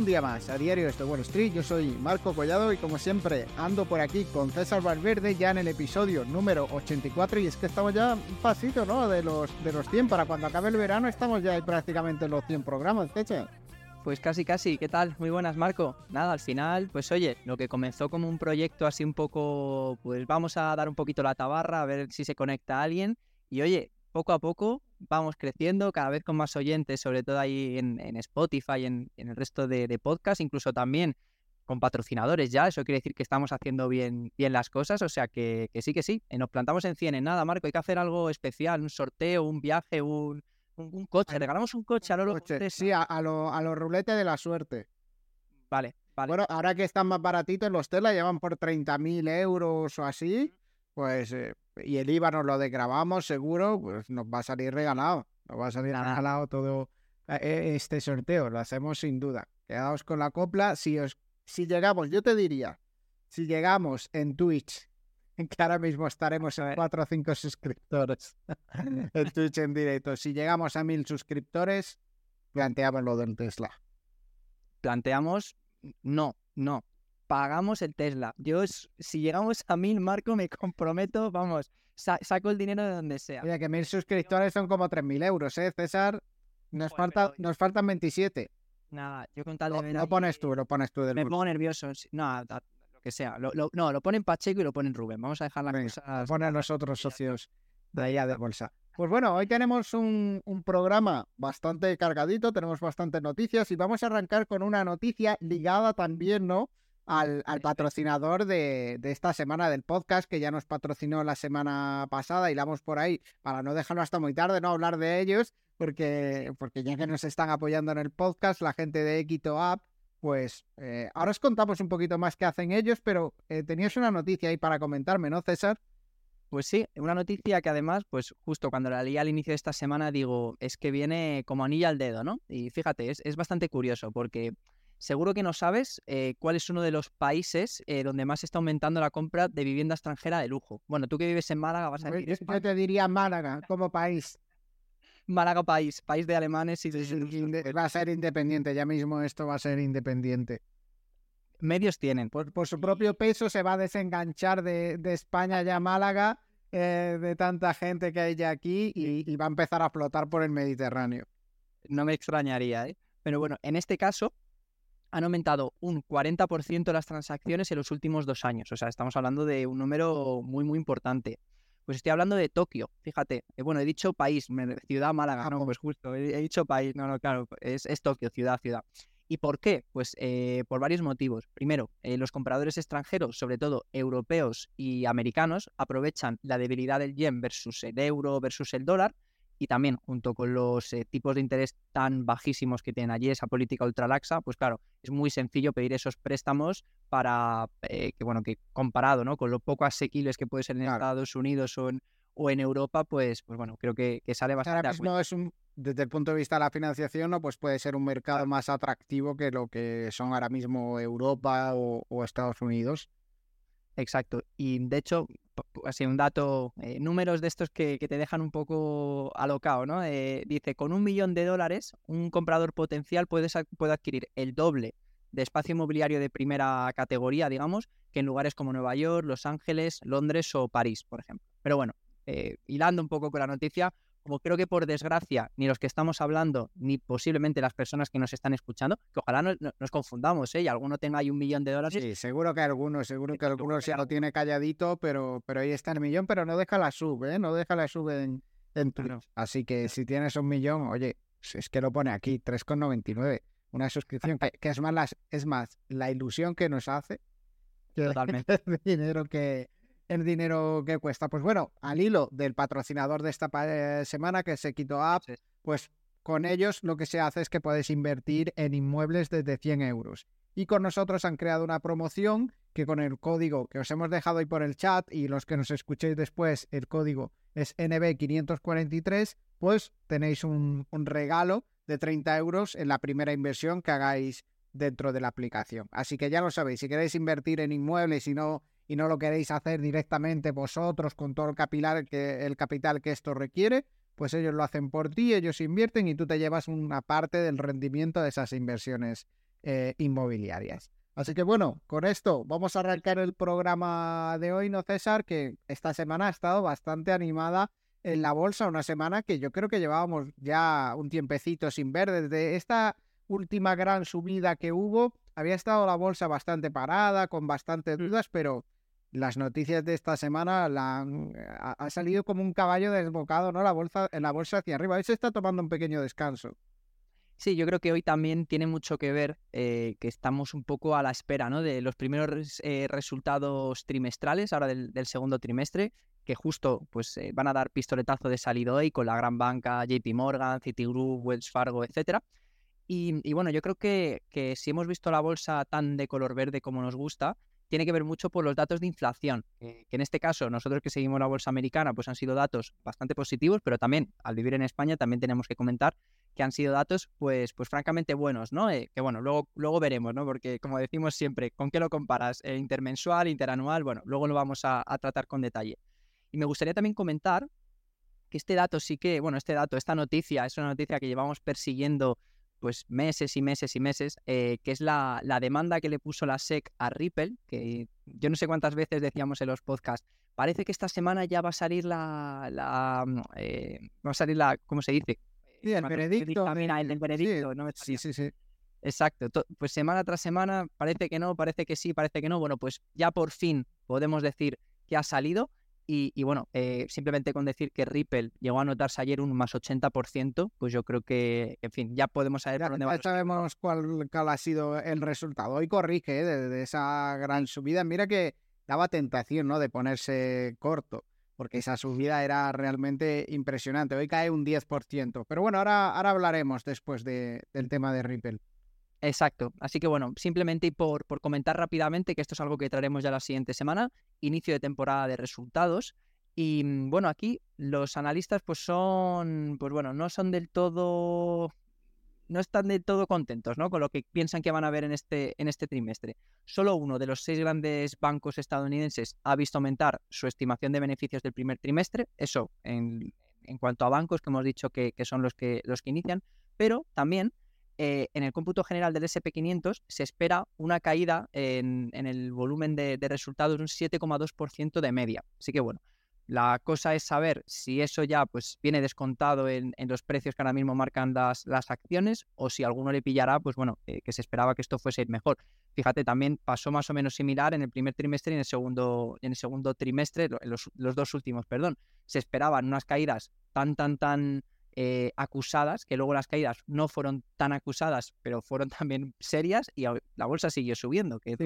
un día más a Diario de Wall Street. Yo soy Marco Collado y como siempre ando por aquí con César Valverde ya en el episodio número 84 y es que estamos ya un pasito, ¿no? De los, de los 100. Para cuando acabe el verano estamos ya prácticamente en los 100 programas. Pues casi, casi. ¿Qué tal? Muy buenas, Marco. Nada, al final, pues oye, lo que comenzó como un proyecto así un poco, pues vamos a dar un poquito la tabarra, a ver si se conecta alguien. Y oye, poco a poco vamos creciendo, cada vez con más oyentes, sobre todo ahí en, Spotify, en, en el resto de, de podcasts, incluso también con patrocinadores ya, eso quiere decir que estamos haciendo bien, bien las cosas, o sea que, sí, que sí, nos plantamos en 100 en nada, Marco, hay que hacer algo especial, un sorteo, un viaje, un, un, coche, regalamos un coche a los Sí, a, a los ruletes de la suerte. Vale, vale. Bueno, ahora que están más baratitos, los Tesla llevan por 30.000 euros o así, pues eh, y el IVA nos lo desgrabamos seguro, pues nos va a salir regalado. Nos va a salir regalado todo eh, eh, este sorteo. Lo hacemos sin duda. Quedaos con la copla. Si, os, si llegamos, yo te diría, si llegamos en Twitch, que ahora mismo estaremos en 4 o 5 suscriptores en Twitch en directo. Si llegamos a mil suscriptores, planteamos lo del Tesla. Planteamos, no, no pagamos el Tesla. Yo, si llegamos a mil, Marco, me comprometo, vamos, saco el dinero de donde sea. Oye, que mil suscriptores son como tres mil euros, ¿eh, César? Nos, falta, nos faltan 27. Nada, yo con tal de. Lo pones tú, lo pones tú del Me pongo nervioso. No, lo que sea. no, lo ponen Pacheco y lo ponen Rubén. Vamos a dejar la cosa. Ponen los otros socios de allá de bolsa. Pues bueno, hoy tenemos un, un, programa bastante cargadito, tenemos bastantes noticias y vamos a arrancar con una noticia ligada también, ¿no? Al, patrocinador de, esta semana del podcast, que ya nos patrocinó la semana pasada y la vamos por ahí para no dejarlo hasta muy tarde, no hablar de ellos, porque, porque ya que nos están apoyando en el podcast, la gente de Equito App, pues eh, ahora os contamos un poquito más qué hacen ellos, pero eh, tenías una noticia ahí para comentarme, ¿no, César? Pues sí, una noticia que además, pues justo cuando la leí al inicio de esta semana, digo, es que viene como anilla al dedo, ¿no? Y fíjate, es, es bastante curioso porque Seguro que no sabes eh, cuál es uno de los países eh, donde más está aumentando la compra de vivienda extranjera de lujo. Bueno, tú que vives en Málaga vas a decir... Yo, te diría Málaga como país. Málaga país, país de alemanes y de... Va a ser independiente, ya mismo esto va a ser independiente. Medios tienen. Por, por su propio peso se va a desenganchar de, España ya Málaga, eh, de tanta gente que hay ya aquí y, y va a empezar a flotar por el Mediterráneo. No me extrañaría, ¿eh? Pero bueno, en este caso, han aumentado un 40% las transacciones en los últimos dos años. O sea, estamos hablando de un número muy, muy importante. Pues estoy hablando de Tokio, fíjate. Eh, bueno, he dicho país, ciudad Málaga, no, pues justo, he, dicho país, no, no, claro, es, Tokio, ciudad, ciudad. ¿Y por qué? Pues eh, por varios motivos. Primero, eh, los compradores extranjeros, sobre todo europeos y americanos, aprovechan la debilidad del yen versus el euro versus el dólar y también junto con los eh, tipos de interés tan bajísimos que tienen allí, esa política ultralaxa, pues claro, es muy sencillo pedir esos préstamos para eh, que, bueno, que comparado ¿no? con lo poco asequibles que puede ser en Estados Unidos o en, o en Europa, pues, pues bueno, creo que, que sale bastante. Ahora mismo es un, desde el punto de vista de la financiación, ¿no? pues puede ser un mercado más atractivo que lo que son ahora mismo Europa o Estados Unidos. Exacto. Y de hecho, así un dato, eh, números de estos que, te dejan un poco alocado, ¿no? Eh, dice, con un millón de dólares, un comprador potencial puede, puede adquirir el doble de espacio inmobiliario de primera categoría, digamos, que en lugares como Nueva York, Los Ángeles, Londres o París, por ejemplo. Pero bueno, eh, hilando un poco con la noticia, como creo que por desgracia ni los que estamos hablando, ni posiblemente las personas que nos están escuchando, que ojalá no, nos confundamos, ¿eh? Y alguno tenga ahí un millón de dólares. Sí, seguro que alguno, seguro que alguno ya lo tiene calladito, pero, pero ahí está el millón, pero no deja la sub, ¿eh? No deja la sub en, en Así que si tienes un millón, oye, es que lo pone aquí, 3,99. Una suscripción que, es, más la, es más la ilusión que nos hace que Totalmente. el dinero que, el dinero que cuesta. Pues bueno, al hilo del patrocinador de esta eh, semana, que es Equito App, pues con ellos lo que se hace es que puedes invertir en inmuebles desde 100 euros. Y con nosotros han creado una promoción que con el código que os hemos dejado ahí por el chat y los que nos escuchéis después, el código es NB543, pues tenéis un, un regalo de 30 euros en la primera inversión que hagáis dentro de la aplicación. Así que ya lo sabéis, si queréis invertir en inmuebles y no y no lo queréis hacer directamente vosotros con todo el capital que, el capital que esto requiere, pues ellos lo hacen por ti, ellos invierten y tú te llevas una parte del rendimiento de esas inversiones eh, inmobiliarias. Así que bueno, con esto vamos a arrancar el programa de hoy, ¿no, César? Que esta semana ha estado bastante animada en la bolsa, una semana que yo creo que llevábamos ya un tiempecito sin ver. Desde esta última gran subida que hubo, había estado la bolsa bastante parada, con bastantes mm. dudas, pero las noticias de esta semana la ha, salido como un caballo desbocado, ¿no? La bolsa, en la bolsa hacia arriba. Hoy se está tomando un pequeño descanso. Sí, yo creo que hoy también tiene mucho que ver eh, que estamos un poco a la espera ¿no? de los primeros eh, resultados trimestrales, ahora del, segundo trimestre, que justo pues eh, van a dar pistoletazo de salida hoy con la gran banca JP Morgan, Citigroup, Wells Fargo, etcétera. Y, bueno, yo creo que si hemos visto la bolsa tan de color verde como nos gusta, tiene que ver mucho por los datos de inflación, que en este caso nosotros que seguimos la bolsa americana pues han sido datos bastante positivos, pero también al vivir en España también tenemos que comentar que han sido datos pues, pues francamente buenos, ¿no? Eh, que bueno, luego, luego veremos, ¿no? Porque como decimos siempre, ¿con qué lo comparas? Eh, intermensual, interanual, bueno, luego lo vamos a, a tratar con detalle. Y me gustaría también comentar que este dato sí que, bueno, este dato, esta noticia es una noticia que llevamos persiguiendo pues meses y meses y meses, eh, que es la, demanda que le puso la SEC a Ripple, que yo no sé cuántas veces decíamos en los podcasts, parece que esta semana ya va a salir la, mm, eh, va a salir la, ¿cómo se dice? Sí, el veredicto. el, veredicto, sí, sí, sí, Exacto, pues semana tras semana parece que no, parece que sí, parece que no. Bueno, pues ya por fin podemos decir que ha salido y, bueno, eh, simplemente con decir que Ripple llegó a notarse ayer un más 80%, pues yo creo que, en fin, ya podemos saber por dónde ya sabemos cuál, ha sido el resultado. Hoy corrige ¿eh? de, esa gran subida. Mira que daba tentación, ¿no? De ponerse corto, porque esa subida era realmente impresionante. Hoy cae un 10%. Pero bueno, ahora, ahora hablaremos después del tema de Ripple. Exacto. Así que bueno, simplemente por, por comentar rápidamente que esto es algo que traeremos ya la siguiente semana, inicio de temporada de resultados. Y mm, bueno, aquí los analistas pues son, pues bueno, no son del todo, no están del todo contentos, ¿no? Con lo que piensan que van a ver en este, en este trimestre. Solo uno de los seis grandes bancos estadounidenses ha visto aumentar su estimación de beneficios del primer trimestre. Eso en, en cuanto a bancos que hemos dicho que, que son los que, los que inician. Pero también eh, en el cómputo general del SP500 se espera una caída en, el volumen de, resultados de un 7,2% de media. Así que bueno, la cosa es saber si eso ya pues, viene descontado en, los precios que ahora mismo marcan las, acciones o si alguno le pillará, pues bueno, eh, que se esperaba que esto fuese mejor. Fíjate, también pasó más o menos similar en el primer trimestre y en el segundo, en el segundo trimestre, los, los dos últimos, perdón. Se esperaban unas caídas tan, tan, tan eh, acusadas, que luego las caídas no fueron tan acusadas, pero fueron también serias y la bolsa siguió subiendo. Que,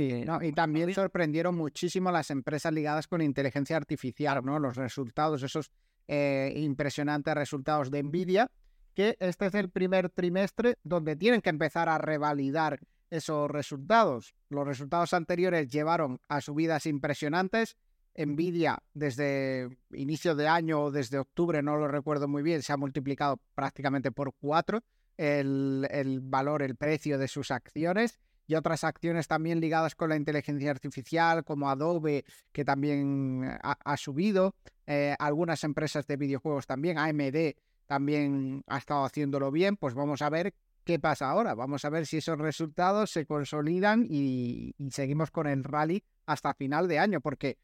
y también sorprendieron muchísimo las empresas ligadas con inteligencia artificial, ¿no? Los resultados, esos eh, impresionantes resultados de Nvidia, que este es el primer trimestre donde tienen que empezar a revalidar esos resultados. Los resultados anteriores llevaron a subidas impresionantes Nvidia desde inicio de año o desde octubre, no lo recuerdo muy bien, se ha multiplicado prácticamente por cuatro el, valor, el precio de sus acciones y otras acciones también ligadas con la inteligencia artificial, como Adobe, que también ha, subido, eh, algunas empresas de videojuegos también, AMD también ha estado haciéndolo bien, pues vamos a ver qué pasa ahora, vamos a ver si esos resultados se consolidan y, y seguimos con el rally hasta final de año, porque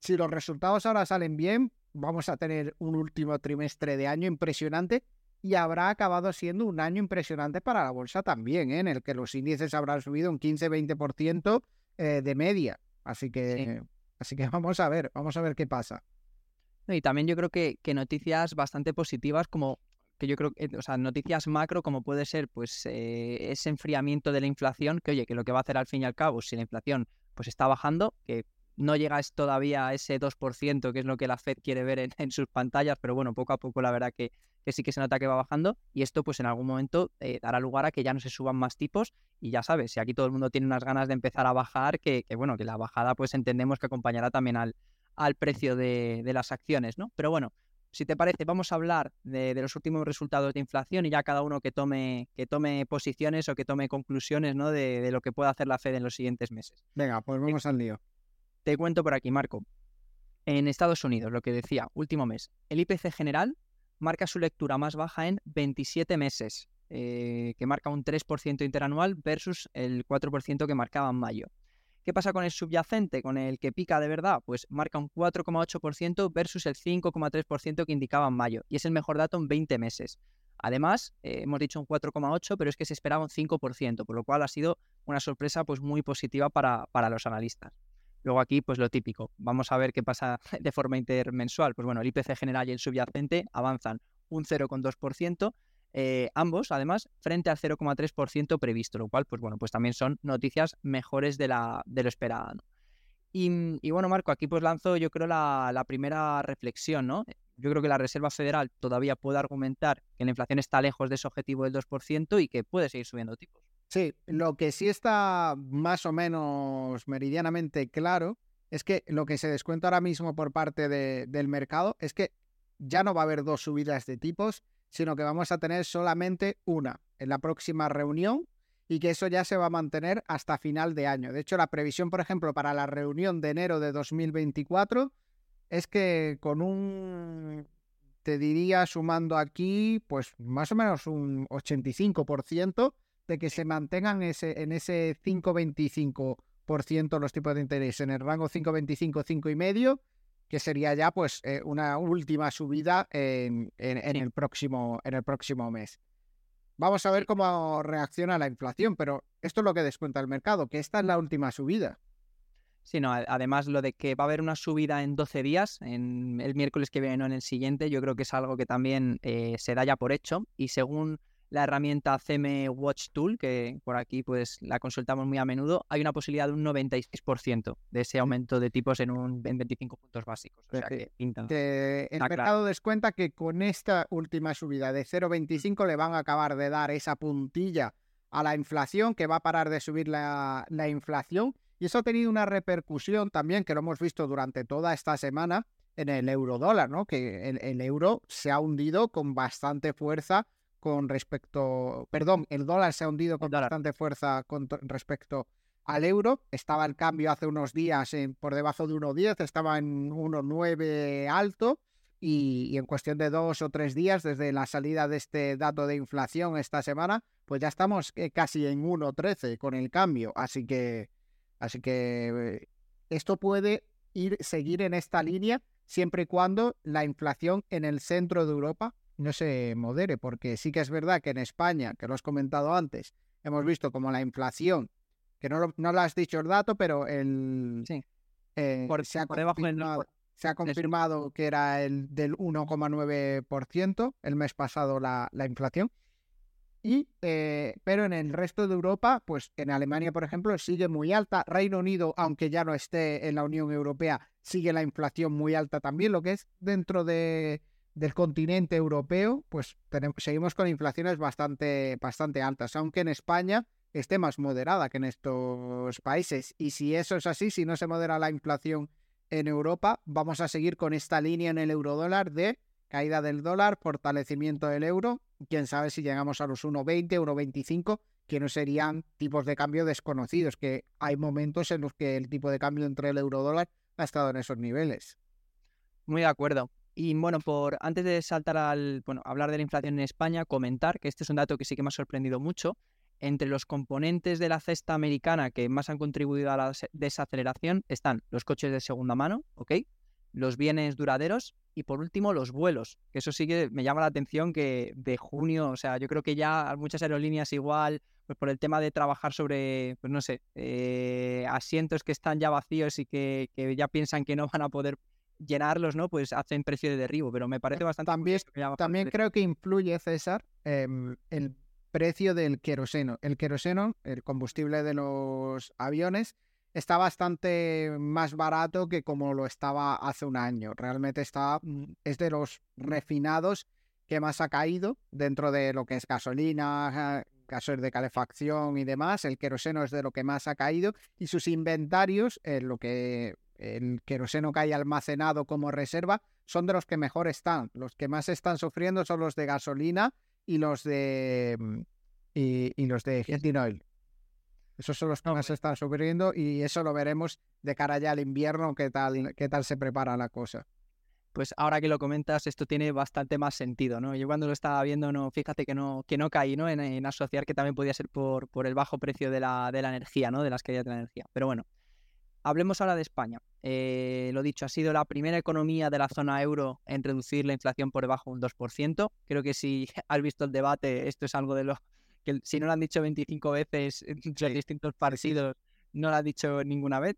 si los resultados ahora salen bien, vamos a tener un último trimestre de año impresionante y habrá acabado siendo un año impresionante para la bolsa también, ¿eh? en el que los índices habrán subido un 15-20% eh, de media. Así que, así que vamos a ver, vamos a ver qué pasa. Y también yo creo que, que noticias bastante positivas como que yo creo que, o sea, noticias macro como puede ser pues eh, ese enfriamiento de la inflación, que oye, que lo que va a hacer al fin y al cabo, si la inflación pues está bajando, que no llegas todavía a ese 2%, que es lo que la Fed quiere ver en, sus pantallas, pero bueno, poco a poco la verdad que, sí que se nota que va bajando y esto pues en algún momento eh, dará lugar a que ya no se suban más tipos y ya sabes, si aquí todo el mundo tiene unas ganas de empezar a bajar, que, bueno, que la bajada pues entendemos que acompañará también al, al precio de, las acciones, ¿no? Pero bueno, si te parece, vamos a hablar de, los últimos resultados de inflación y ya cada uno que tome, que tome posiciones o que tome conclusiones ¿no? de, de lo que pueda hacer la Fed en los siguientes meses. Venga, pues vamos al lío. Te cuento por aquí, Marco. En Estados Unidos, lo que decía, último mes, el IPC general marca su lectura más baja en 27 meses. eh, que marca un 3% interanual versus el 4% que marcaba en mayo. ¿Qué pasa con el subyacente, con el que pica de verdad? Pues marca un 4,8% versus el 5,3% que indicaba en mayo, y es el mejor dato en 20 meses. Además, eh, hemos dicho un 4,8, pero es que se esperaba un 5%, por lo cual ha sido una sorpresa pues, muy positiva para, para los analistas. Luego aquí, pues lo típico. Vamos a ver qué pasa de forma intermensual. Pues bueno, el IPC general y el subyacente avanzan un 0,2%, eh, ambos, además, frente al 0,3% previsto, lo cual, pues bueno, pues también son noticias mejores de, la, de lo esperado. Y, bueno, Marco, aquí pues lanzo yo creo la, la, primera reflexión, ¿no? Yo creo que la Reserva Federal todavía puede argumentar que la inflación está lejos de ese objetivo del 2% y que puede seguir subiendo tipos. Sí, lo que sí está más o menos meridianamente claro es que lo que se descuenta ahora mismo por parte del mercado es que ya no va a haber dos subidas de tipos, sino que vamos a tener solamente una en la próxima reunión y que eso ya se va a mantener hasta final de año. De hecho, la previsión, por ejemplo, para la reunión de enero de 2024 es que con un, te diría, sumando aquí, pues más o menos un 85%, de que se mantengan ese, en ese 5,25% los tipos de interés, en el rango 5,25, 5,5, que sería ya pues eh, una última subida en, el próximo, en el próximo mes. Vamos a ver cómo reacciona la inflación, pero esto es lo que descuenta el mercado, que esta es la última subida. Sí, no, además lo de que va a haber una subida en 12 días, en el miércoles que viene o en el siguiente, yo creo que es algo que también eh, se da ya por hecho. Y según la herramienta CM Watch Tool, que por aquí pues la consultamos muy a menudo, hay una posibilidad de un 96% de ese aumento de tipos en, un, 25 puntos básicos. O sea que el mercado descuenta que con esta última subida de 0,25 le van a acabar de dar esa puntilla a la inflación, que va a parar de subir la, inflación. Y eso ha tenido una repercusión también, que lo hemos visto durante toda esta semana, en el euro dólar, ¿no? Que el euro se ha hundido con bastante fuerza con respecto, perdón, el dólar se ha hundido con bastante fuerza con respecto al euro. Estaba el cambio hace unos días en, por debajo de 1,10, estaba en 1,9 alto y, en cuestión de dos o tres días desde la salida de este dato de inflación esta semana, pues ya estamos eh, casi en 1,13 con el cambio. Así que, así que esto puede ir seguir en esta línea siempre y cuando la inflación en el centro de Europa no se modere, porque sí que es verdad que en España, que lo has comentado antes, hemos visto como la inflación, que no lo, no lo has dicho el dato, pero el, sí. Eh, por, se, ha confirmado, se ha confirmado que era el del 1,9% el mes pasado la, la inflación. Y, eh, pero en el resto de Europa, pues en Alemania, por ejemplo, sigue muy alta. Reino Unido, aunque ya no esté en la Unión Europea, sigue la inflación muy alta también, lo que es dentro de, del continente europeo, pues tenemos, seguimos con inflaciones bastante, bastante altas, aunque en España esté más moderada que en estos países. Y si eso es así, si no se modera la inflación en Europa, vamos a seguir con esta línea en el eurodólar de caída del dólar, fortalecimiento del euro. Quién sabe si llegamos a los 1,20, 1,25, que no serían tipos de cambio desconocidos, que hay momentos en los que el tipo de cambio entre el eurodólar ha estado en esos niveles. Muy de acuerdo. Y bueno, por antes de saltar al bueno, hablar de la inflación en España, comentar que este es un dato que sí que me ha sorprendido mucho. Entre los componentes de la cesta americana que más han contribuido a la desaceleración están los coches de segunda mano, ¿ok? Los bienes duraderos y por último los vuelos, que eso sí que me llama la atención que de junio, o sea, yo creo que ya muchas aerolíneas igual, pues por el tema de trabajar sobre, pues no sé, eh, asientos que están ya vacíos y que, que ya piensan que no van a poder llenarlos, ¿no? Pues hacen precio de derribo, pero me parece bastante... También, también creo que influye, César, em, el precio del queroseno. El queroseno, el combustible de los aviones, está bastante más barato que como lo estaba hace un año. Realmente está, mm, es de los refinados que más ha caído dentro de lo que es gasolina, gasoil de calefacción y demás. El queroseno es de lo que más ha caído y sus inventarios, en lo que el queroseno que hay almacenado como reserva, son de los que mejor están. Los que más están sufriendo son los de gasolina y los de mm, y, los de heating oil. Esos son los que más están sufriendo y eso lo veremos de cara ya al invierno, qué tal, qué tal se prepara la cosa. pues ahora que lo comentas, esto tiene bastante más sentido, ¿no? Yo cuando lo estaba viendo, no, fíjate que no, que no caí, ¿no? En, asociar que también podía ser por, por el bajo precio de la, de la energía, ¿no? De las caídas de la energía. Pero bueno, hablemos ahora de España. Eh, lo dicho, ha sido la primera economía de la zona euro en reducir la inflación por debajo de un 2%. Creo que si has visto el debate, esto es algo de lo que si no lo han dicho 25 veces entre distintos partidos, no lo ha dicho ninguna vez.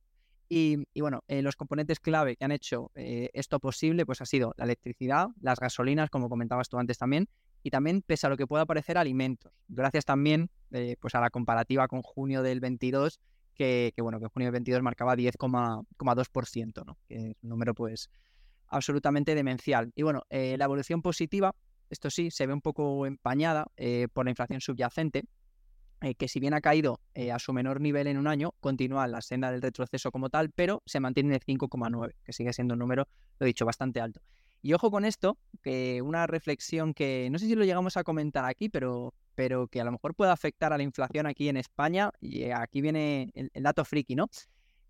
Y, bueno, eh, los componentes clave que han hecho eh, esto posible, pues ha sido la electricidad, las gasolinas, como comentabas tú antes también, y también, pese a lo que pueda parecer, alimentos. Gracias también pues a la comparativa con junio del 22, que, bueno, que junio del 22 marcaba 10,2%, ¿no? que es un número pues absolutamente demencial. Y bueno, la evolución positiva, esto sí, se ve un poco empañada por la inflación subyacente, eh, que si bien ha caído eh, a su menor nivel en un año, continúa la senda del retroceso como tal, pero se mantiene en el 5,9, que sigue siendo un número, lo he dicho, bastante alto. Y ojo con esto, que una reflexión que no sé si lo llegamos a comentar aquí, pero, pero que a lo mejor puede afectar a la inflación aquí en España, y aquí viene el, dato friki, ¿no?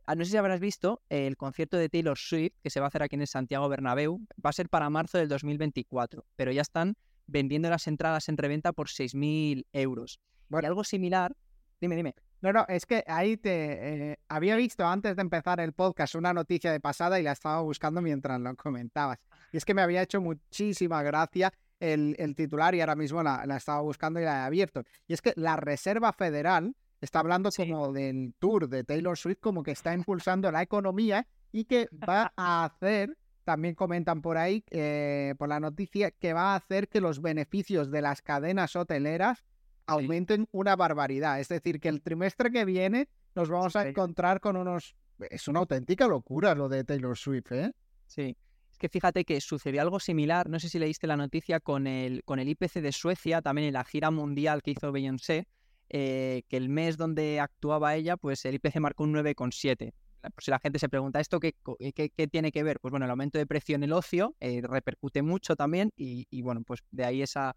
Ah, no sé si habrás visto el concierto de Taylor Swift que se va a hacer aquí en el Santiago Bernabéu, va a ser para marzo del 2024, pero ya están vendiendo las entradas en reventa por 6.000 euros. Bueno, algo similar. Dime, dime. No, no, es que ahí te eh, había visto antes de empezar el podcast una noticia de pasada y la estaba buscando mientras lo comentabas. Y es que me había hecho muchísima gracia el, titular y ahora mismo la, estaba buscando y la he abierto. Y es que la Reserva Federal está hablando como del tour de Taylor Swift, como que está impulsando la economía y que va a hacer, también comentan por ahí, eh, por la noticia, que va a hacer que los beneficios de las cadenas hoteleras aumenten una barbaridad. Es decir, que el trimestre que viene nos vamos a encontrar con unos... Es una auténtica locura lo de Taylor Swift, ¿eh? Sí. Es que fíjate que sucedió algo similar, no sé si leíste la noticia con el, con el IPC de Suecia, también en la gira mundial que hizo Beyoncé, eh, que el mes donde actuaba ella, pues el IPC marcó un 9,7. Por si la gente se pregunta, ¿esto qué, qué, tiene que ver? Pues bueno, el aumento de precio en el ocio eh, repercute mucho también y, y, bueno, pues de ahí esa,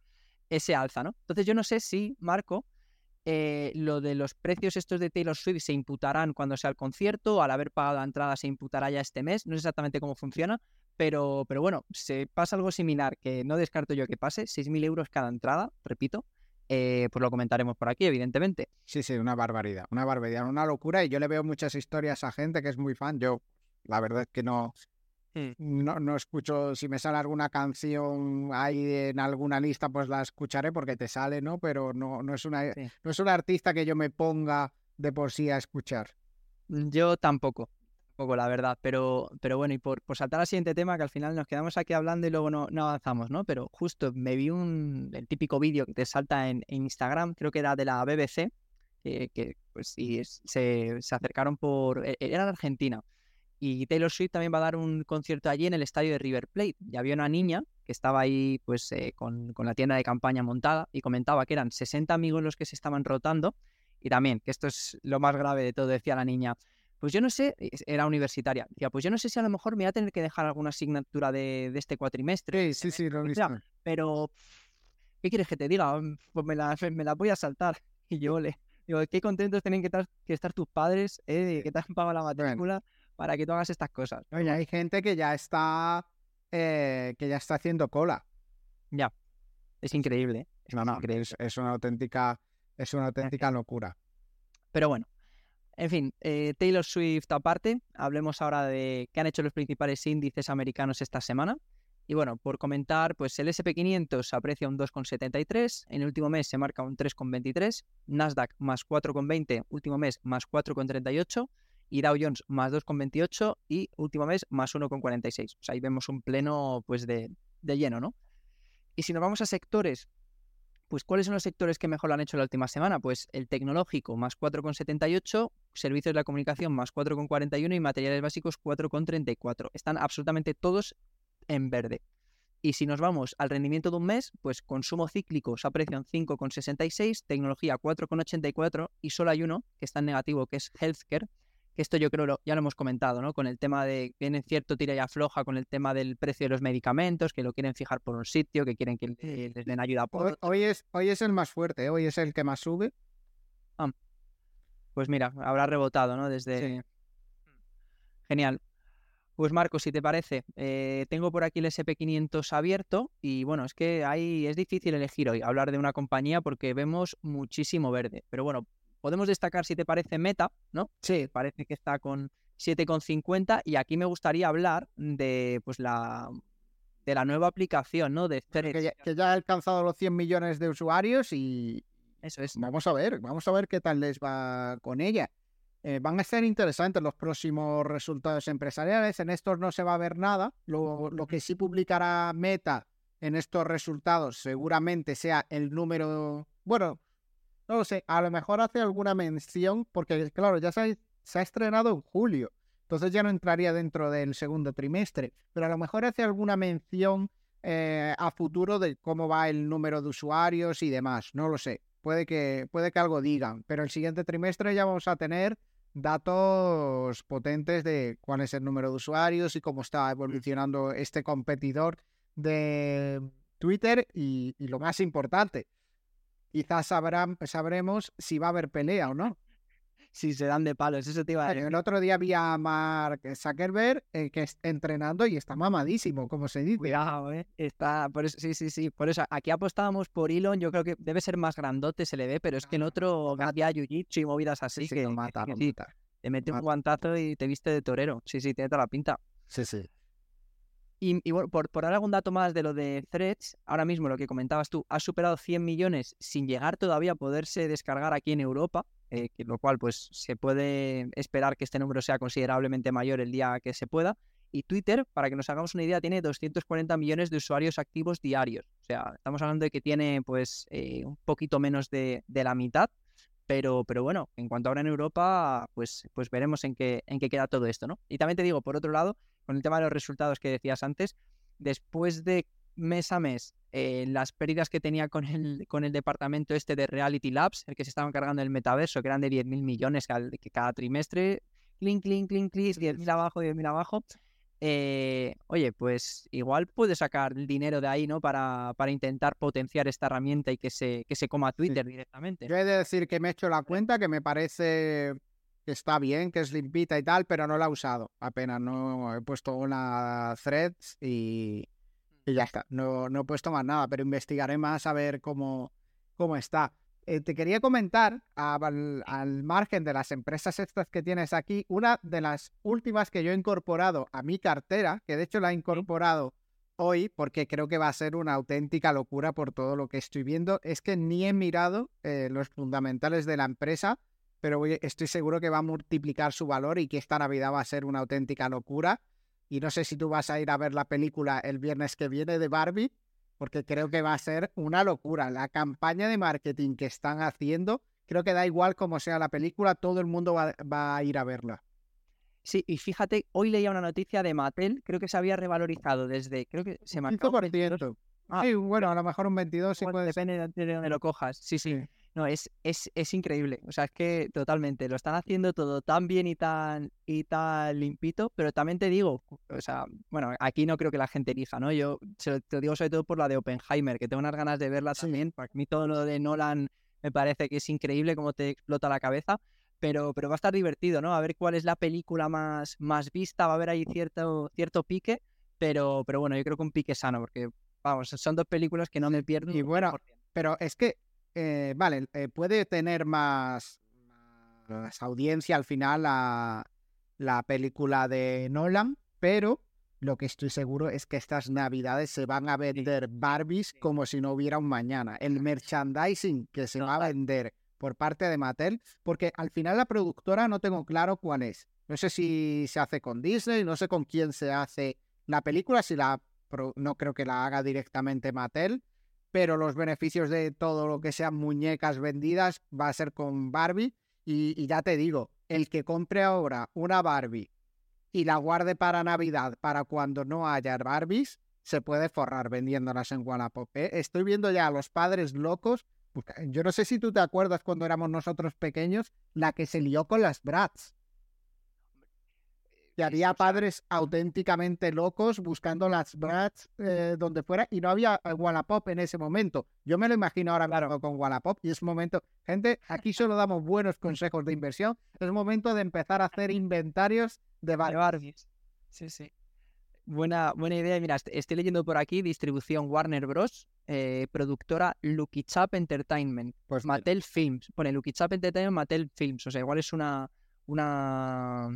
ese alza, ¿no? Entonces yo no sé si, Marco, eh, lo de los precios estos de Taylor Swift se imputarán cuando sea el concierto, al haber pagado la entrada se imputará ya este mes, no sé exactamente cómo funciona, pero, pero bueno, se pasa algo similar, que no descarto yo que pase, 6.000 euros cada entrada, repito, eh, pues lo comentaremos por aquí, evidentemente. Sí, sí, una barbaridad, una barbaridad, una locura, y yo le veo muchas historias a gente que es muy fan, yo la verdad es que no. No, no escucho, si me sale alguna canción ahí en alguna lista, pues la escucharé porque te sale, ¿no? Pero no, no, es, una, no es un artista que yo me ponga de por sí a escuchar. Mm, yo tampoco, poco la verdad, pero, pero bueno, y por, saltar al siguiente tema, que al final nos quedamos aquí hablando y luego no, no avanzamos, ¿no? Pero justo me vi un, el típico vídeo que te salta en, Instagram, creo que era de la BBC, que pues y se, se acercaron por, e, era de Argentina, y Taylor Swift también va a dar un concierto allí en el estadio de River Plate. Y había una niña que estaba ahí pues eh, con, la tienda de campaña montada y comentaba que eran 60 amigos los que se estaban rotando. Y también, que esto es lo más grave de todo, decía la niña, pues yo no sé, era universitaria, decía, pues yo no sé si a lo mejor me voy a tener que dejar alguna asignatura de, este cuatrimestre. Sí, sí, sí, lo visto. Pero, ¿qué quieres que te diga? Pues me la, me la voy a saltar. Y yo le digo, qué contentos tienen que estar, que estar tus padres, ¿eh? que te han pagado la matrícula para que tú hagas estas cosas. Oye, hay gente que ya está eh, que ya está haciendo cola. Ya. Es increíble. ¿eh? Es, no, no, Es, una auténtica, es una auténtica locura. Pero bueno. En fin, eh, Taylor Swift aparte, hablemos ahora de qué han hecho los principales índices americanos esta semana. Y bueno, por comentar, pues el SP500 aprecia un 2,73, en el último mes se marca un 3,23, Nasdaq más 4,20, último mes más 4,38, y Dow Jones más 2,28 y último mes más 1,46. O sea, ahí vemos un pleno pues de, lleno, ¿no? Y si nos vamos a sectores, pues ¿cuáles son los sectores que mejor lo han hecho la última semana? Pues el tecnológico más 4,78, servicios de la comunicación más 4,41 y materiales básicos 4,34. Están absolutamente todos en verde. Y si nos vamos al rendimiento de un mes, pues consumo cíclico se aprecia en 5,66, tecnología 4,84 y solo hay uno que está en negativo, que es healthcare, que esto yo creo ya lo hemos comentado, ¿no? Con el tema de que viene cierto tira y afloja con el tema del precio de los medicamentos, que lo quieren fijar por un sitio, que quieren que les den ayuda por hoy, es, hoy es el más fuerte, ¿eh? hoy es el que más sube. Ah, pues mira, habrá rebotado, ¿no? Desde... Genial. Pues Marco, si te parece, eh, tengo por aquí el SP500 abierto y bueno, es que ahí es difícil elegir hoy, hablar de una compañía porque vemos muchísimo verde. Pero bueno, podemos destacar si te parece Meta, ¿no? Sí. Parece que está con 7,50 y aquí me gustaría hablar de pues la de la nueva aplicación, ¿no? De que ya, ha alcanzado los 100 millones de usuarios y eso es. Vamos a ver, vamos a ver qué tal les va con ella. Eh, van a ser interesantes los próximos resultados empresariales. En estos no se va a ver nada. Lo, lo que sí publicará Meta en estos resultados seguramente sea el número. Bueno, sé. A lo mejor hace alguna mención, porque claro, ya se ha, se ha estrenado en julio. Entonces ya no entraría dentro del segundo trimestre. Pero a lo mejor hace alguna mención eh, a futuro de cómo va el número de usuarios y demás. No lo sé. Puede que, puede que algo digan. Pero el siguiente trimestre ya vamos a tener datos potentes de cuál es el número de usuarios y cómo está evolucionando este competidor de Twitter y, lo más importante, quizás sabremos si va a haber pelea o no si se dan de palos. Eso te iba a decir. El otro día vi a Mark Zuckerberg eh, que está entrenando y está mamadísimo, como se dice. Cuidado, ¿eh? Está, por eso, sí, sí, sí. Por eso, aquí apostábamos por Elon. Yo creo que debe ser más grandote, se le ve, pero es que en otro había jiu-jitsu y movidas así que, mata, te mete un guantazo y te viste de torero. Sí, sí, tiene toda la pinta. Sí, sí. Y, bueno, por, dar algún dato más de lo de Threads, ahora mismo lo que comentabas tú, ha superado 100 millones sin llegar todavía a poderse descargar aquí en Europa. Eh, lo cual pues se puede esperar que este número sea considerablemente mayor el día que se pueda. Y Twitter, para que nos hagamos una idea, tiene 240 millones de usuarios activos diarios. O sea, estamos hablando de que tiene pues eh, un poquito menos de, la mitad. Pero, pero bueno, en cuanto ahora en Europa, pues, pues veremos en qué, en qué queda todo esto, ¿no? Y también te digo, por otro lado, con el tema de los resultados que decías antes, después de mes a mes eh, las pérdidas que tenía con el, con el departamento este de Reality Labs, el que se estaba encargando del metaverso, que eran de 10.000 millones cada trimestre, clink, clink, clink, clink, 10.000 abajo, 10.000 abajo. Eh, oye, pues igual puede sacar el dinero de ahí, ¿no? Para, para intentar potenciar esta herramienta y que se, que se coma Twitter directamente. Yo he de decir que me he hecho la cuenta, que me parece que está bien, que es limpita y tal, pero no la he usado apenas. No he puesto una threads y, y ya está. No, no he puesto más nada, pero investigaré más a ver cómo, cómo está. Eh, te quería comentar, al, al, margen de las empresas estas que tienes aquí, una de las últimas que yo he incorporado a mi cartera, que de hecho la he incorporado hoy porque creo que va a ser una auténtica locura por todo lo que estoy viendo, es que ni he mirado eh, los fundamentales de la empresa, pero estoy seguro que va a multiplicar su valor y que esta Navidad va a ser una auténtica locura. Y no sé si tú vas a ir a ver la película el viernes que viene de Barbie, porque creo que va a ser una locura. La campaña de marketing que están haciendo, creo que da igual cómo sea la película, todo el mundo va, a ir a verla. Sí, y fíjate, hoy leía una noticia de Mattel, creo que se había revalorizado desde, creo que se marcó... 5%. Ah, sí, bueno, a lo mejor un 22 sí puede Depende de donde lo cojas, sí. sí. No, es, es, es, increíble. O sea, es que totalmente. Lo están haciendo todo tan bien y tan, y tan limpito. Pero también te digo, o sea, bueno, aquí no creo que la gente elija, ¿no? Yo te lo digo sobre todo por la de Oppenheimer, que tengo unas ganas de verla también. Para mí todo lo de Nolan me parece que es increíble cómo te explota la cabeza. Pero, pero va a estar divertido, ¿no? A ver cuál es la película más, más vista. Va a haber ahí cierto, cierto pique. Pero, pero bueno, yo creo que un pique sano, porque vamos, son dos películas que no me pierdo. Y bueno, pero es que eh, vale, eh, puede tener más, audiencia al final la, la película de Nolan, pero lo que estoy seguro es que estas navidades se van a vender Barbies como si no hubiera un mañana. El merchandising que se va a vender por parte de Mattel, porque al final la productora no tengo claro cuál es. No sé si se hace con Disney, no sé con quién se hace la película, si la no creo que la haga directamente Mattel, pero los beneficios de todo lo que sean muñecas vendidas va a ser con Barbie. Y, ya te digo, el que compre ahora una Barbie y la guarde para Navidad, para cuando no haya Barbies, se puede forrar vendiéndolas en Wallapop. ¿eh? Estoy viendo ya a los padres locos. Yo no sé si tú te acuerdas cuando éramos nosotros pequeños, la que se lió con las Brats que había padres auténticamente locos buscando las brats eh, donde fuera y no había eh, Wallapop en ese momento. Yo me lo imagino ahora claro. con Wallapop y es momento, gente, aquí solo damos buenos consejos de inversión, es momento de empezar a hacer inventarios de Barbies. Sí, sí. Buena, buena idea. Mira, estoy leyendo por aquí distribución Warner Bros. Eh, productora Lucky Chap Entertainment. Pues Mattel Films. Pone Lucky Chap Entertainment, Mattel Films. O sea, igual es una. una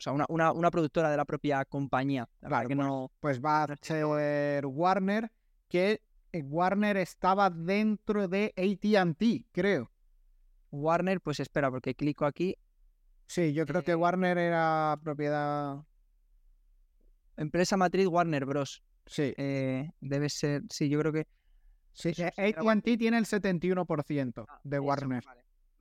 o sea, una, una, productora de la propia compañía. Claro, que pues, no... pues va a ser Warner, que eh, Warner estaba dentro de ATT, creo. Warner, pues espera, porque clico aquí. Sí, yo creo que eh, Warner era propiedad. Empresa matriz Warner Bros. Sí. Eh, debe ser. Sí, yo creo que. Sí, ATT tiene el 71% ah, de Warner.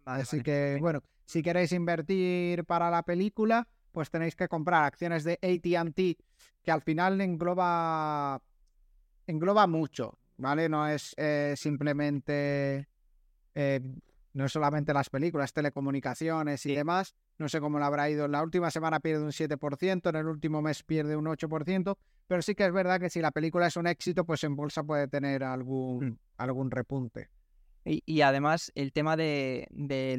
Así que, bueno, si queréis invertir para la película, pues tenéis que comprar acciones de ATT, que al final engloba engloba mucho, ¿vale? No es eh, simplemente no solamente las películas, telecomunicaciones y demás. No sé cómo le habrá ido. En la última semana pierde un 7%, en el último mes pierde un 8%, pero sí que es verdad que si la película es un éxito, pues en bolsa puede tener algún, mm. algún repunte. Y, además, el tema de,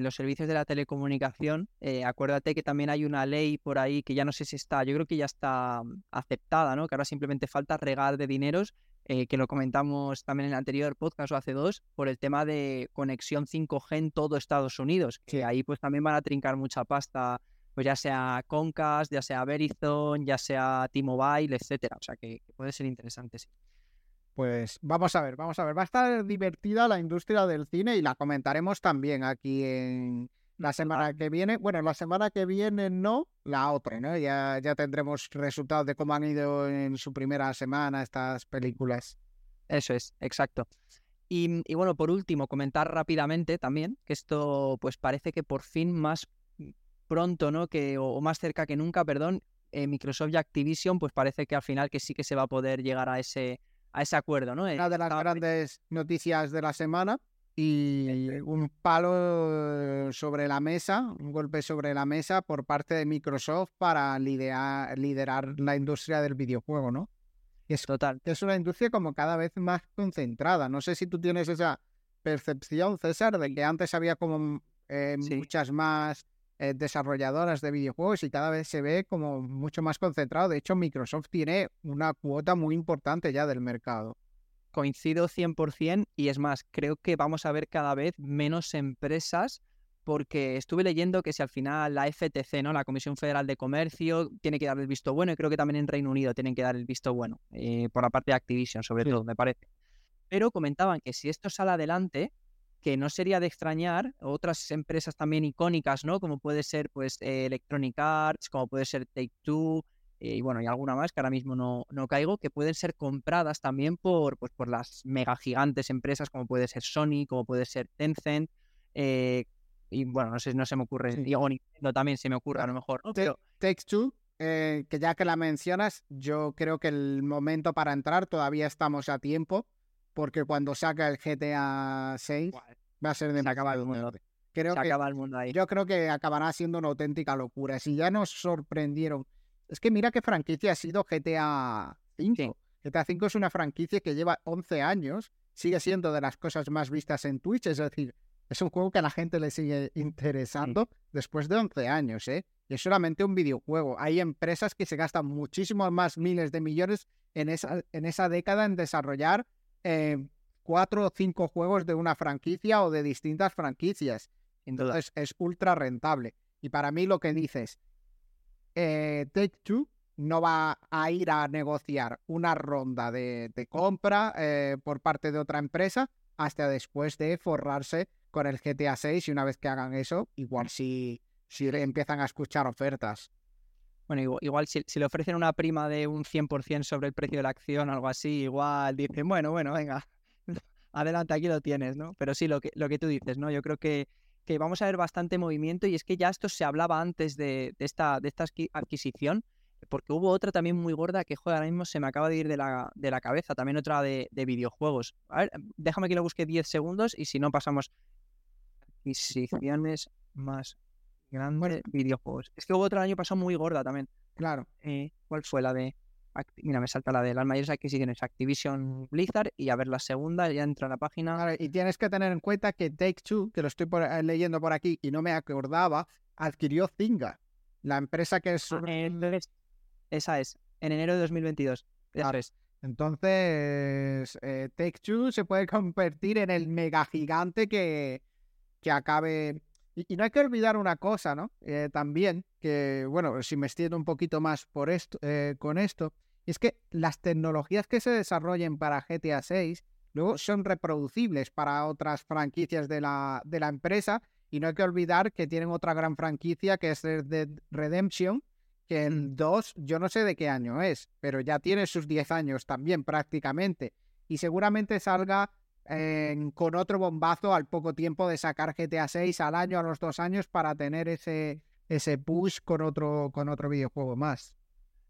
los servicios de la telecomunicación, eh, acuérdate que también hay una ley por ahí que ya no sé si está, yo creo que ya está mm, aceptada, ¿no? Que ahora simplemente falta regar de dineros eh, que lo comentamos también en el anterior podcast o hace dos, por el tema de conexión 5G en todo Estados Unidos, que ahí pues también van a trincar mucha pasta, pues ya sea Comcast, ya sea Verizon, ya sea T-Mobile, etcétera. O sea que, puede ser interesante, sí. Pues vamos a ver, vamos a ver. Va a estar divertida la industria del cine y la comentaremos también aquí en, la semana que viene, bueno, la semana que viene no, la otra, ¿no? Ya, ya tendremos resultados de cómo han ido en su primera semana estas películas. Eso es, exacto. Y, bueno, por último, comentar rápidamente también que esto, pues parece que por fin más pronto, ¿no? Que, o, más cerca que nunca, perdón, eh, Microsoft y Activision, pues parece que al final que sí que se va a poder llegar a ese, a ese acuerdo, ¿no? Una de las grandes noticias de la semana y un palo sobre la mesa, un golpe sobre la mesa por parte de Microsoft para liderar, liderar la industria del videojuego, ¿no? Es, Total. Es una industria como cada vez más concentrada. No sé si tú tienes esa percepción, César, de que antes había como eh, muchas más eh, desarrolladoras de videojuegos y cada vez se ve como mucho más concentrado. De hecho, Microsoft tiene una cuota muy importante ya del mercado coincido 100% y es más, creo que vamos a ver cada vez menos empresas porque estuve leyendo que si al final la FTC, ¿no? la Comisión Federal de Comercio, tiene que dar el visto bueno y creo que también en Reino Unido tienen que dar el visto bueno, eh, por la parte de Activision sobre todo, me parece. Pero comentaban que si esto sale adelante, que no sería de extrañar otras empresas también icónicas, ¿no? Como puede ser pues eh, Electronic Arts, como puede ser Take Two, eh, y bueno, y alguna más que ahora mismo no, no caigo, que pueden ser compradas también por, pues, por las mega gigantes empresas como puede ser Sony, como puede ser Tencent, eh, y bueno, no sé, no se me ocurre, sí. digo, Nintendo también se me ocurre a lo mejor. Take Two, que ya que la mencionas, yo creo que el momento para entrar todavía estamos a tiempo, porque cuando saca el GTA 6 va a ser de... Se acaba el mundo. Creo se acaba el mundo ahí. Yo creo que acabará siendo una auténtica locura. Si ya nos sorprendieron es que mira qué franquicia ha sido GTA V. GTA V es una franquicia que lleva 11 años, sigue siendo de las cosas más vistas en Twitch, es decir, es un juego que a la gente le sigue interesando después de 11 años, ¿eh? Y es solamente un videojuego. Hay empresas que se gastan muchísimos más miles de millones en esa, en esa década en desarrollar eh, cuatro o cinco juegos de una franquicia o de distintas franquicias. Entonces es ultra rentable. Y para mí lo que dices, eh, Take Two no va a ir a negociar una ronda de, compra eh, por parte de otra empresa hasta después de forrarse con el GTA 6 y una vez que hagan eso, igual si, si empiezan a escuchar ofertas. Bueno, igual, si, le ofrecen una prima de un 100% sobre el precio de la acción, algo así, igual dicen, bueno, bueno, venga, adelante, aquí lo tienes, ¿no? Pero sí, lo que, lo que tú dices, ¿no? Yo creo que que vamos a ver bastante movimiento y es que ya esto se hablaba antes de, esta, de esta adquisición, porque hubo otra también muy gorda que, joder, ahora mismo se me acaba de ir de la, de la cabeza, también otra de, videojuegos. A ver, déjame que lo busque 10 segundos y si no pasamos adquisiciones más grandes videojuegos. Es que hubo otra año pasado muy gorda también. Claro. Eh, ¿Cuál fue la de...? Mira, me salta la de las mayores adquisiciones Activision Blizzard y a ver la segunda, ya entra a la página. y tienes que tener en cuenta que Take Two, que lo estoy eh, leyendo por aquí y no me acordaba, adquirió Zynga, la empresa que es... Ah, esa es, en enero de 2022. Entonces, eh, Take-Two se puede convertir en el mega gigante que, que acabe. Y, no hay que olvidar una cosa, ¿no? Eh, también, que, bueno, si me extiendo un poquito más por esto, eh, con esto, es que las tecnologías que se desarrollen para GTA 6 luego son reproducibles para otras franquicias de la, de la empresa. Y no hay que olvidar que tienen otra gran franquicia que es Red Redemption, que en dos, yo no sé de qué año es, pero ya tiene sus 10 años también prácticamente. Y seguramente salga con otro bombazo al poco tiempo de sacar GTA 6 al año, a los dos años, para tener ese, ese push con otro, con otro videojuego más.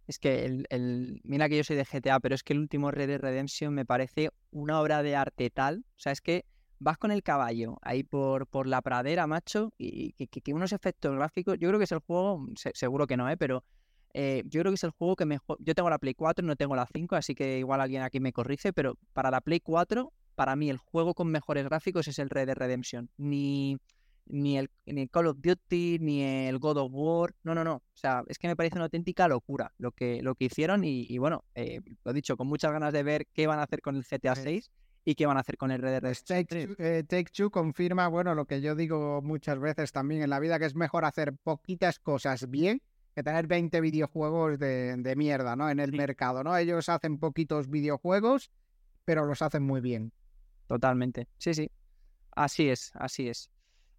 Es que el, mira que yo soy de GTA, pero es que el último Red Dead Redemption me parece una obra de arte tal. O sea, es que vas con el caballo ahí por, por la pradera, macho, y que, unos efectos gráficos, yo creo que es el juego, seguro que no, ¿eh? pero eh, yo creo que es el juego que mejor, yo tengo la Play 4, no tengo la 5, así que igual alguien aquí me corrige, pero para la Play 4, para mí el juego con mejores gráficos es el Red Dead Redemption, ni, ni, el, ni Call of Duty, ni el God of War, no, no, no, o sea, es que me parece una auténtica locura lo que, lo que hicieron y, bueno, eh, lo he dicho, con muchas ganas de ver qué van a hacer con el GTA 6 y qué van a hacer con el Red Dead eh, Take, Two confirma, bueno, lo que yo digo muchas veces también en la vida, que es mejor hacer poquitas cosas bien que tener 20 videojuegos de, mierda, ¿no? En el mercado, ¿no? Ellos hacen poquitos videojuegos, pero los hacen muy bien. Totalmente. Sí, sí. Así es, así es.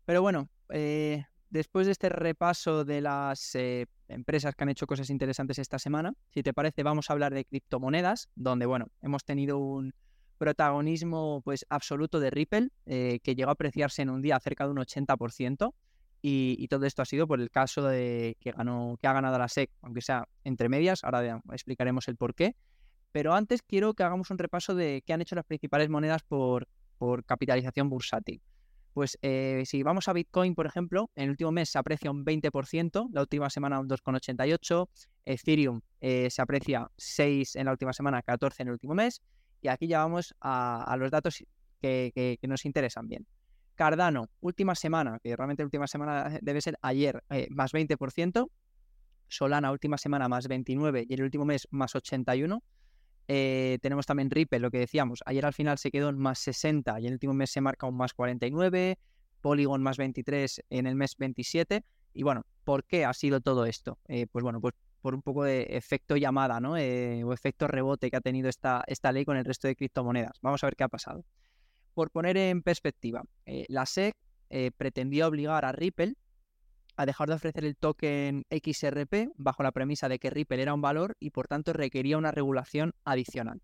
Pero bueno, eh, después de este repaso de las eh, empresas que han hecho cosas interesantes esta semana, si te parece, vamos a hablar de criptomonedas, donde, bueno, hemos tenido un protagonismo pues absoluto de Ripple, eh, que llegó a apreciarse en un día cerca de un 80%, y, todo esto ha sido por el caso de que, ganó, que ha ganado la SEC, aunque sea entre medias, ahora explicaremos el por qué. Pero antes quiero que hagamos un repaso de qué han hecho las principales monedas por, capitalización bursátil. Pues eh, si vamos a Bitcoin, por ejemplo, en el último mes se aprecia un 20%, la última semana un 2,88%, Ethereum eh, se aprecia 6 en la última semana, 14 en el último mes, y aquí ya vamos a, los datos que, nos interesan bien. Cardano, última semana, que realmente última semana debe ser ayer, eh, más 20%. Solana, última semana, más 29 y el último mes, más 81. Eh, tenemos también Ripple, lo que decíamos. Ayer al final se quedó en más 60 y en el último mes se marca un más 49. Polygon más 23 en el mes 27. Y bueno, ¿por qué ha sido todo esto? Eh, pues bueno, pues por un poco de efecto llamada, ¿no? o efecto rebote que ha tenido esta, esta ley con el resto de criptomonedas. Vamos a ver qué ha pasado. Por poner en perspectiva, eh, la SEC eh, pretendía obligar a Ripple a dejar de ofrecer el token XRP bajo la premisa de que Ripple era un valor y por tanto requería una regulación adicional.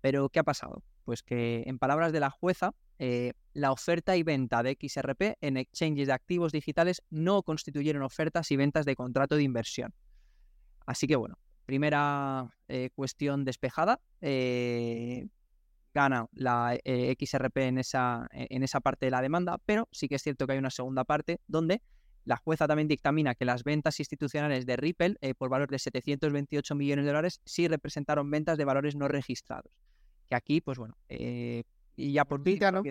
Pero, ¿qué ha pasado? Pues que, en palabras de la jueza, eh, la oferta y venta de XRP en exchanges de activos digitales no constituyeron ofertas y ventas de contrato de inversión. Así que, bueno, primera cuestión despejada gana la eh, XRP en esa, en esa parte de la demanda, pero sí que es cierto que hay una segunda parte donde la jueza también dictamina que las ventas institucionales de Ripple eh, por valor de 728 millones de dólares sí representaron ventas de valores no registrados. Que aquí, pues bueno, eh, y ya por vida, ¿no?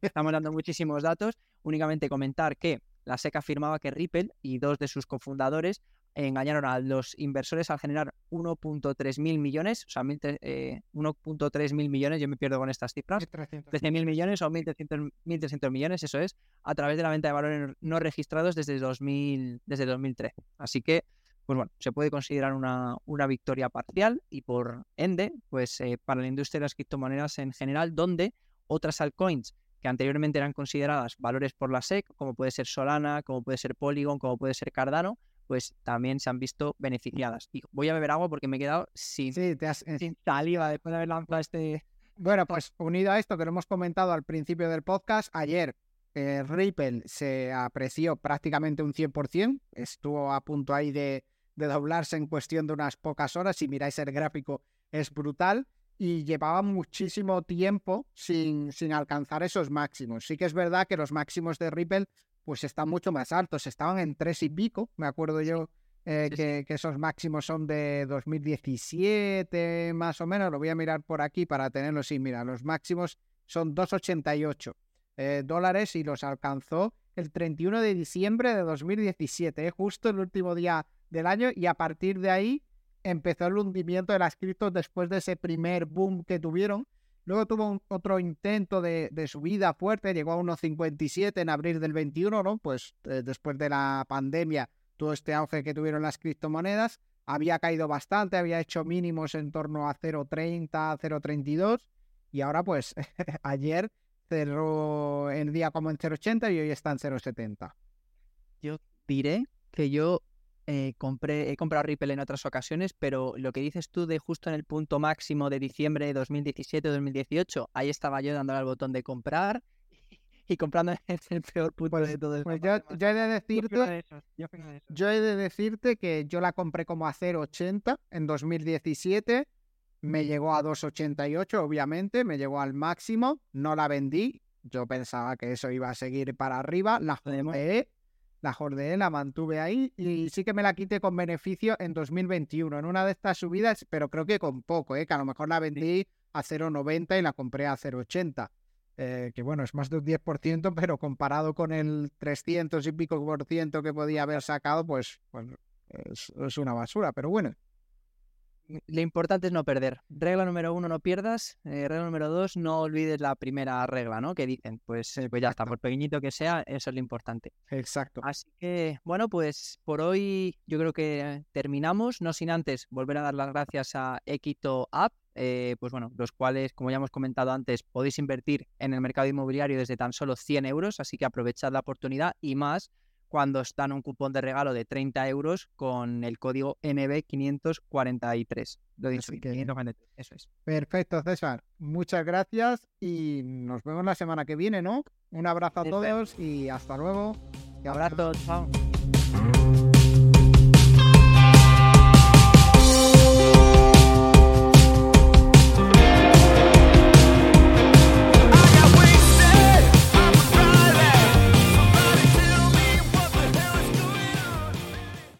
estamos dando muchísimos datos, únicamente comentar que la SEC afirmaba que Ripple y dos de sus cofundadores engañaron a los inversores al generar 1.3 mil millones, o sea, 1.3 eh, mil millones, yo me pierdo con estas cifras, 13 mil millones o 1.300 millones, eso es, a través de la venta de valores no registrados desde, 2000, desde 2013. Así que, pues bueno, se puede considerar una, una victoria parcial y por ende, pues eh, para la industria de las criptomonedas en general, donde otras altcoins que anteriormente eran consideradas valores por la SEC, como puede ser Solana, como puede ser Polygon, como puede ser Cardano, pues también se han visto beneficiadas. Y voy a beber agua porque me he quedado sin, sí, te has, sin saliva después de haber lanzado este... Bueno, pues unido a esto que lo hemos comentado al principio del podcast, ayer eh, Ripple se apreció prácticamente un 100%, estuvo a punto ahí de, de doblarse en cuestión de unas pocas horas, si miráis el gráfico es brutal y llevaba muchísimo tiempo sin, sin alcanzar esos máximos. Sí que es verdad que los máximos de Ripple pues están mucho más altos, estaban en tres y pico, me acuerdo yo eh, que, esos máximos son de 2017 más o menos, lo voy a mirar por aquí para tenerlo, sí, mira, los máximos son 2,88 eh, dólares y los alcanzó el 31 de diciembre de 2017, eh, justo el último día del año y a partir de ahí empezó el hundimiento de las criptos después de ese primer boom que tuvieron. Luego tuvo otro intento de, subida fuerte, llegó a 1,57 en abril del 21, ¿no? Pues eh, después de la pandemia, todo este auge que tuvieron las criptomonedas, había caído bastante, había hecho mínimos en torno a 0,30, 0,32 y ahora pues ayer cerró el día como en 0,80 y hoy está en 0,70. Yo diré que yo eh, compré, he comprado Ripple en otras ocasiones, pero lo que dices tú de justo en el punto máximo de diciembre de 2017-2018, ahí estaba yo dándole al botón de comprar y comprando en el peor punto pues, de todo pues yo, yo, he de decirte, yo, he de decirte que yo la compré como a 0,80 en 2017, me llegó a 2,88 obviamente, me llegó al máximo, no la vendí, yo pensaba que eso iba a seguir para arriba, la jordeé, la jordeé, la mantuve ahí y sí que me la quité con beneficio en 2021, en una de estas subidas, pero creo que con poco, ¿eh? que a lo mejor la vendí a 0,90 y la compré a 0,80. Eh, que bueno, es más de un 10%, pero comparado con el 300 y pico por ciento que podía haber sacado, pues, pues es, una basura, pero bueno. Lo importante es no perder. Regla número uno, no pierdas. Eh, regla número dos, no olvides la primera regla, ¿no? Que dicen, pues, pues ya está, por pequeñito que sea, eso es lo importante. Exacto. Así que, bueno, pues por hoy yo creo que terminamos, no sin antes volver a dar las gracias a Equito App eh, pues bueno, los cuales, como ya hemos comentado antes, podéis invertir en el mercado inmobiliario desde tan solo 100 euros, así que aprovechad la oportunidad y más cuando están un cupón de regalo de 30 euros con el código NB543. Lo dicho, eso es. Perfecto, César. Muchas gracias y nos vemos la semana que viene, ¿no? Un abrazo a todos y hasta luego. Un abrazo, chao.